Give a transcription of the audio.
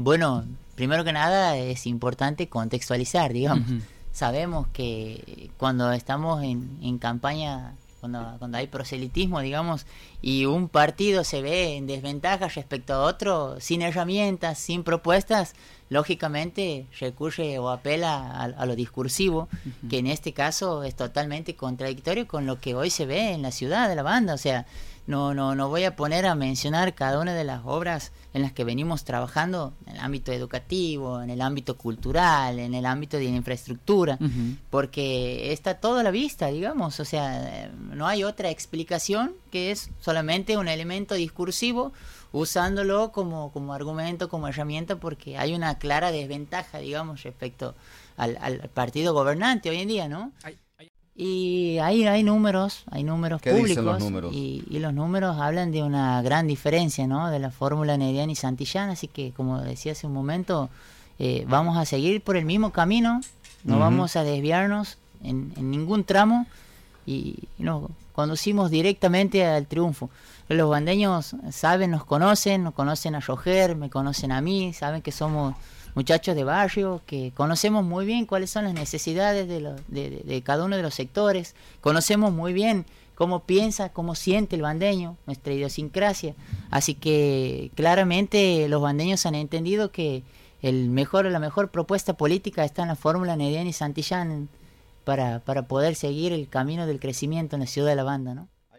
Bueno, primero que nada es importante contextualizar, digamos. Sabemos que cuando estamos en, en campaña cuando, cuando hay proselitismo, digamos, y un partido se ve en desventaja respecto a otro, sin herramientas, sin propuestas, lógicamente recurre o apela a, lo discursivo, que en este caso es totalmente contradictorio con lo que hoy se ve en la ciudad de la banda. O sea, no, no, no voy a poner a mencionar cada una de las obras en las que venimos trabajando en el ámbito educativo, en el ámbito cultural, en el ámbito de la infraestructura, porque está todo a la vista, digamos, o sea, no hay otra explicación que es solamente un elemento discursivo usándolo como, como argumento, como herramienta, porque hay una clara desventaja, digamos, respecto al, al partido gobernante hoy en día, ¿no? Y ahí hay números, hay números públicos Y, los números hablan de una gran diferencia, ¿no? De la fórmula Nerian y Santillán, así que como decía hace un momento, eh, vamos a seguir por el mismo camino, no vamos a desviarnos en, ningún tramo y nos conducimos directamente al triunfo. Los bandeños saben, nos conocen, nos conocen a Roger, me conocen a mí, saben que somos muchachos de barrio que conocemos muy bien cuáles son las necesidades de, de, cada uno de los sectores, conocemos muy bien cómo piensa, cómo siente el bandeño, nuestra idiosincrasia. Así que claramente los bandeños han entendido que el mejor, la mejor propuesta política está en la fórmula Nedian y Santillán para, para poder seguir el camino del crecimiento en la ciudad de la banda, ¿no?